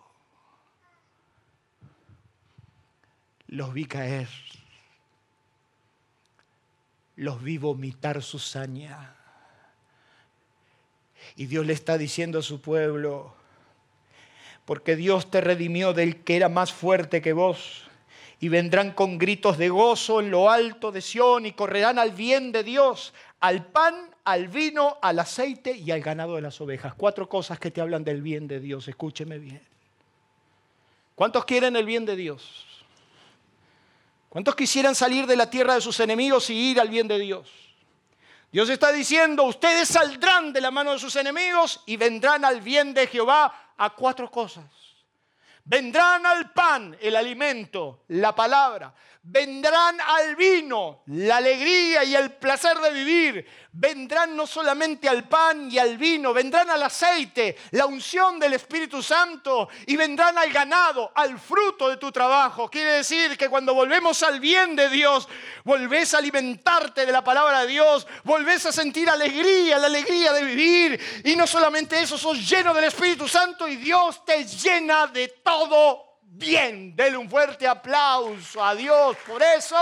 Los vi caer, los vi vomitar su saña. Y Dios le está diciendo a su pueblo, porque Dios te redimió del que era más fuerte que vos, y vendrán con gritos de gozo en lo alto de Sión y correrán al bien de Dios, al pan, al vino, al aceite y al ganado de las ovejas. Cuatro cosas que te hablan del bien de Dios, escúcheme bien. ¿Cuántos quieren el bien de Dios? ¿Cuántos quisieran salir de la tierra de sus enemigos y ir al bien de Dios? Dios está diciendo, ustedes saldrán de la mano de sus enemigos y vendrán al bien de Jehová a cuatro cosas. Vendrán al pan, el alimento, la palabra. Vendrán al vino, la alegría y el placer de vivir vendrán no solamente al pan y al vino, vendrán al aceite, la unción del Espíritu Santo y vendrán al ganado, al fruto de tu trabajo. Quiere decir que cuando volvemos al bien de Dios, volvés a alimentarte de la palabra de Dios, volvés a sentir alegría, la alegría de vivir y no solamente eso, sos lleno del Espíritu Santo y Dios te llena de todo bien. Dele un fuerte aplauso a Dios por eso.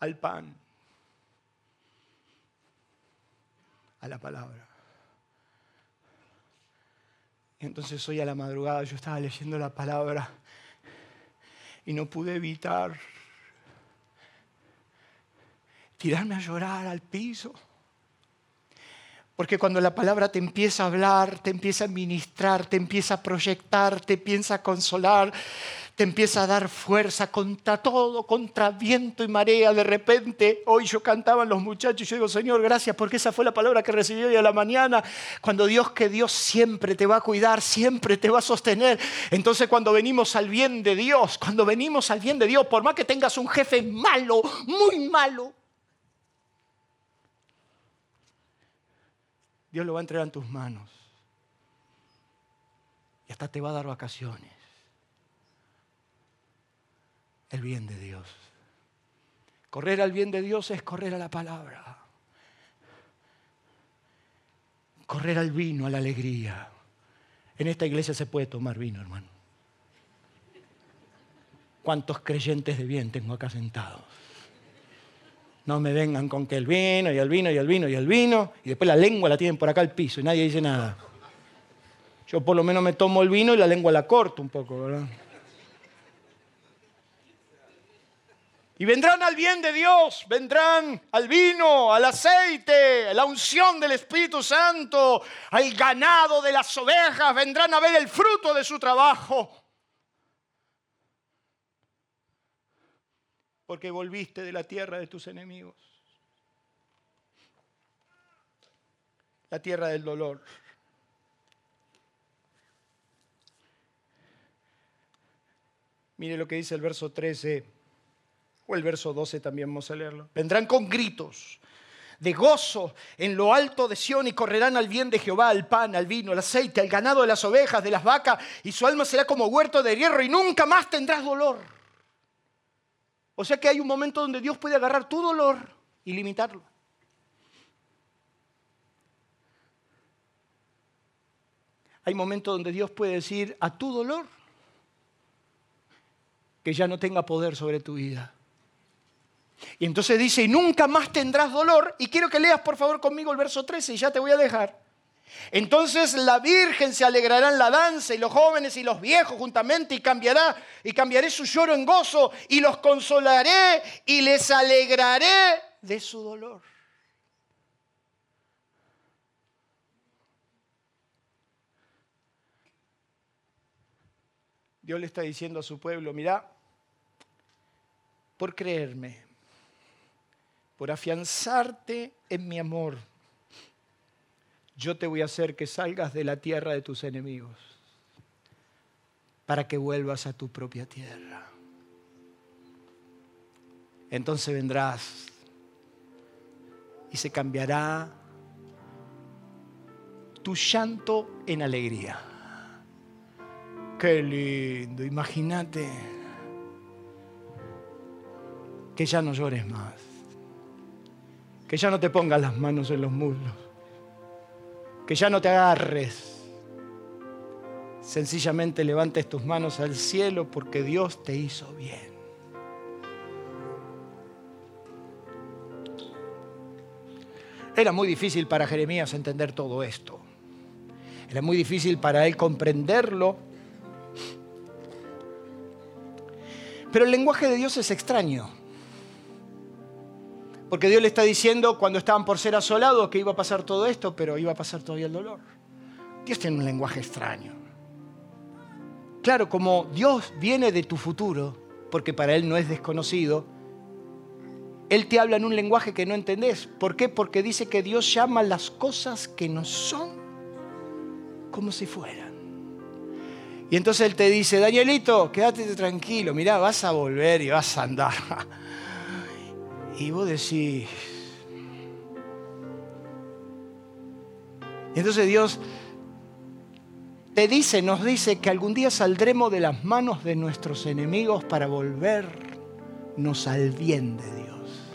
Al pan. A la palabra. entonces hoy a la madrugada yo estaba leyendo la palabra y no pude evitar tirarme a llorar al piso. Porque cuando la palabra te empieza a hablar, te empieza a ministrar, te empieza a proyectar, te empieza a consolar, te empieza a dar fuerza contra todo, contra viento y marea. De repente, hoy yo cantaba los muchachos y yo digo, Señor, gracias porque esa fue la palabra que recibí hoy a la mañana. Cuando Dios, que Dios siempre te va a cuidar, siempre te va a sostener. Entonces cuando venimos al bien de Dios, cuando venimos al bien de Dios, por más que tengas un jefe malo, muy malo, Dios lo va a entregar en tus manos. Y hasta te va a dar vacaciones. El bien de Dios. Correr al bien de Dios es correr a la palabra. Correr al vino, a la alegría. En esta iglesia se puede tomar vino, hermano. ¿Cuántos creyentes de bien tengo acá sentados? No me vengan con que el vino y el vino y el vino y el vino, y después la lengua la tienen por acá al piso y nadie dice nada. Yo por lo menos me tomo el vino y la lengua la corto un poco, ¿verdad? Y vendrán al bien de Dios, vendrán al vino, al aceite, a la unción del Espíritu Santo, al ganado de las ovejas, vendrán a ver el fruto de su trabajo. Porque volviste de la tierra de tus enemigos. La tierra del dolor. Mire lo que dice el verso 13 o el verso 12 también vamos a leerlo. Vendrán con gritos de gozo en lo alto de Sión y correrán al bien de Jehová, al pan, al vino, al aceite, al ganado de las ovejas, de las vacas, y su alma será como huerto de hierro y nunca más tendrás dolor. O sea que hay un momento donde Dios puede agarrar tu dolor y limitarlo. Hay momentos donde Dios puede decir a tu dolor que ya no tenga poder sobre tu vida. Y entonces dice, y nunca más tendrás dolor. Y quiero que leas por favor conmigo el verso 13 y ya te voy a dejar. Entonces la Virgen se alegrará en la danza y los jóvenes y los viejos juntamente y cambiará y cambiaré su lloro en gozo y los consolaré y les alegraré de su dolor. Dios le está diciendo a su pueblo, mira, por creerme, por afianzarte en mi amor, yo te voy a hacer que salgas de la tierra de tus enemigos para que vuelvas a tu propia tierra. Entonces vendrás y se cambiará tu llanto en alegría. Qué lindo, imagínate que ya no llores más, que ya no te pongas las manos en los muslos que ya no te agarres. Sencillamente levantes tus manos al cielo porque Dios te hizo bien. Era muy difícil para Jeremías entender todo esto. Era muy difícil para él comprenderlo. Pero el lenguaje de Dios es extraño. Porque Dios le está diciendo cuando estaban por ser asolados que iba a pasar todo esto, pero iba a pasar todavía el dolor. Dios tiene un lenguaje extraño. Claro, como Dios viene de tu futuro, porque para Él no es desconocido, Él te habla en un lenguaje que no entendés. ¿Por qué? Porque dice que Dios llama las cosas que no son como si fueran. Y entonces Él te dice, Danielito, quédate tranquilo, mira, vas a volver y vas a andar. Y vos decís... Y entonces Dios te dice, nos dice que algún día saldremos de las manos de nuestros enemigos para volvernos al bien de Dios.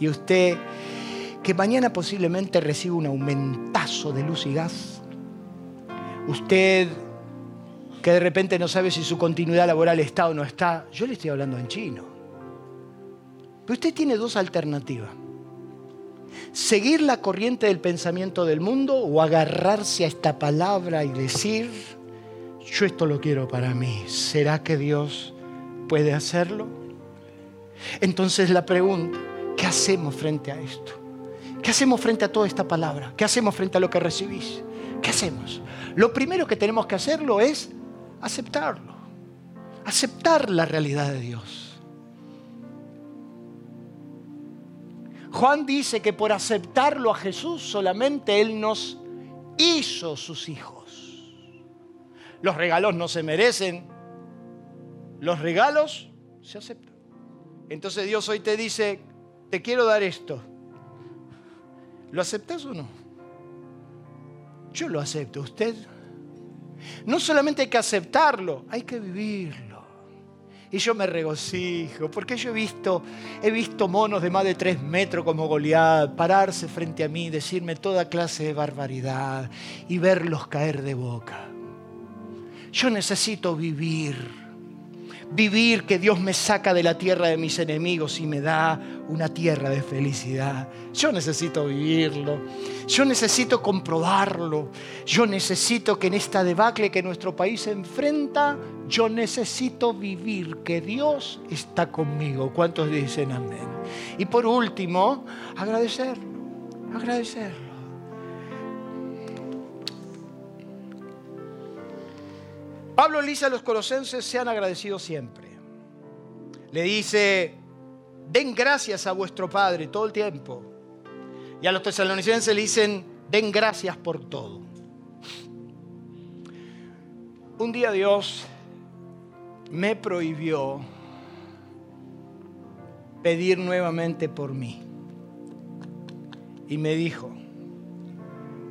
Y usted que mañana posiblemente reciba un aumentazo de luz y gas. Usted que de repente no sabe si su continuidad laboral está o no está. Yo le estoy hablando en chino. Pero usted tiene dos alternativas. Seguir la corriente del pensamiento del mundo o agarrarse a esta palabra y decir, yo esto lo quiero para mí. ¿Será que Dios puede hacerlo? Entonces la pregunta, ¿qué hacemos frente a esto? ¿Qué hacemos frente a toda esta palabra? ¿Qué hacemos frente a lo que recibís? ¿Qué hacemos? Lo primero que tenemos que hacerlo es aceptarlo, aceptar la realidad de Dios. Juan dice que por aceptarlo a Jesús solamente Él nos hizo sus hijos. Los regalos no se merecen, los regalos se aceptan. Entonces Dios hoy te dice, te quiero dar esto. ¿Lo aceptas o no? Yo lo acepto. ¿Usted? No solamente hay que aceptarlo, hay que vivirlo. Y yo me regocijo, porque yo he visto, he visto monos de más de tres metros como Goliat pararse frente a mí, decirme toda clase de barbaridad y verlos caer de boca. Yo necesito vivir vivir que Dios me saca de la tierra de mis enemigos y me da una tierra de felicidad. Yo necesito vivirlo, yo necesito comprobarlo, yo necesito que en esta debacle que nuestro país enfrenta, yo necesito vivir que Dios está conmigo. ¿Cuántos dicen amén? Y por último, agradecerlo, agradecerlo. Pablo le dice a los colosenses, sean agradecidos siempre. Le dice, den gracias a vuestro Padre todo el tiempo. Y a los tesalonicenses le dicen, den gracias por todo. Un día Dios me prohibió pedir nuevamente por mí. Y me dijo,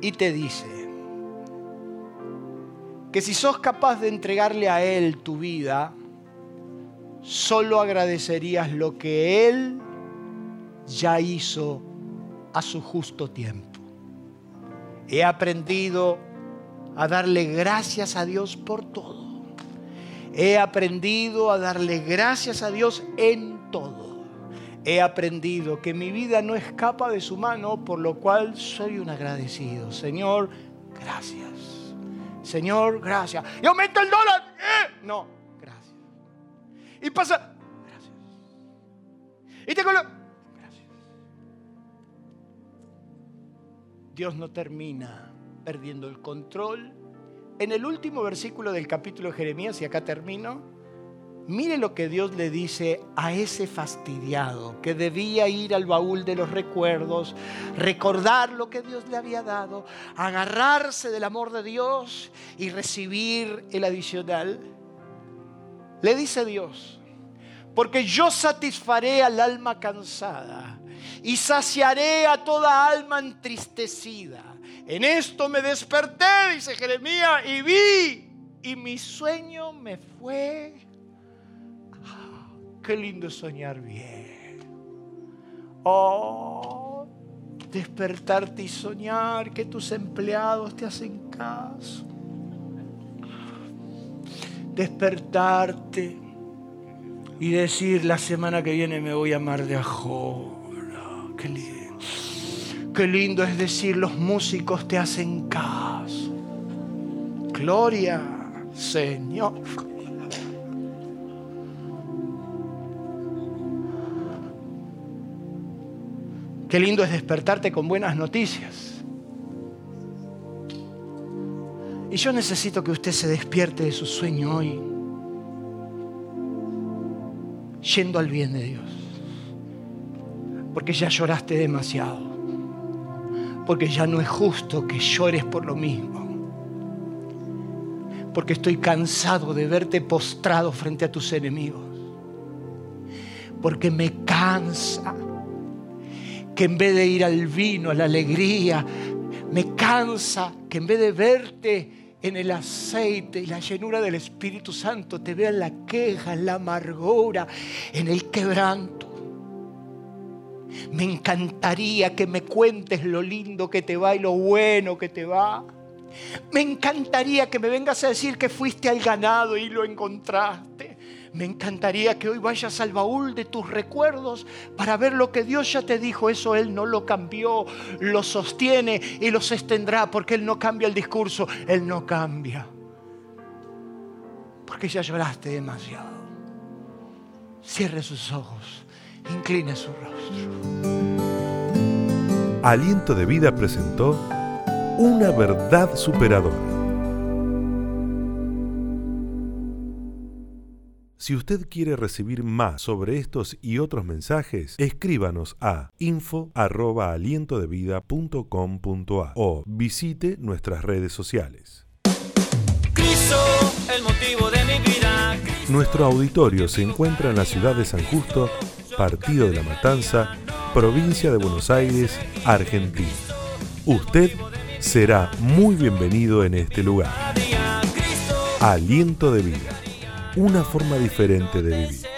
y te dice, que si sos capaz de entregarle a Él tu vida, solo agradecerías lo que Él ya hizo a su justo tiempo. He aprendido a darle gracias a Dios por todo. He aprendido a darle gracias a Dios en todo. He aprendido que mi vida no escapa de su mano, por lo cual soy un agradecido. Señor, gracias. Señor, gracias. Y aumenta el dólar. Eh, no, gracias. Y pasa, gracias. Y te. Gracias. Dios no termina perdiendo el control. En el último versículo del capítulo de Jeremías, y acá termino, Mire lo que Dios le dice a ese fastidiado que debía ir al baúl de los recuerdos, recordar lo que Dios le había dado, agarrarse del amor de Dios y recibir el adicional. Le dice Dios, porque yo satisfaré al alma cansada y saciaré a toda alma entristecida. En esto me desperté, dice Jeremías, y vi, y mi sueño me fue qué lindo soñar bien. Oh, despertarte y soñar que tus empleados te hacen caso. Despertarte y decir la semana que viene me voy a Mar de Ajora. Qué lindo. Qué lindo es decir los músicos te hacen caso. Gloria, Señor. Qué lindo es despertarte con buenas noticias. Y yo necesito que usted se despierte de su sueño hoy, yendo al bien de Dios. Porque ya lloraste demasiado. Porque ya no es justo que llores por lo mismo. Porque estoy cansado de verte postrado frente a tus enemigos. Porque me cansa que en vez de ir al vino, a la alegría, me cansa que en vez de verte en el aceite y la llenura del Espíritu Santo, te vea en la queja, en la amargura, en el quebranto. Me encantaría que me cuentes lo lindo que te va y lo bueno que te va. Me encantaría que me vengas a decir que fuiste al ganado y lo encontraste. Me encantaría que hoy vayas al baúl de tus recuerdos para ver lo que Dios ya te dijo. Eso Él no lo cambió, lo sostiene y lo sostendrá porque Él no cambia el discurso, Él no cambia. Porque ya lloraste demasiado. Cierre sus ojos, incline su rostro. Aliento de Vida presentó una verdad superadora. Si usted quiere recibir más sobre estos y otros mensajes, escríbanos a info@alientodevida.com.a o visite nuestras redes sociales. Cristo, el motivo de mi vida. Nuestro auditorio se encuentra en la ciudad de San Justo, Partido de la Matanza, provincia de Buenos Aires, Argentina. Usted será muy bienvenido en este lugar. Aliento de vida, una forma diferente de vivir.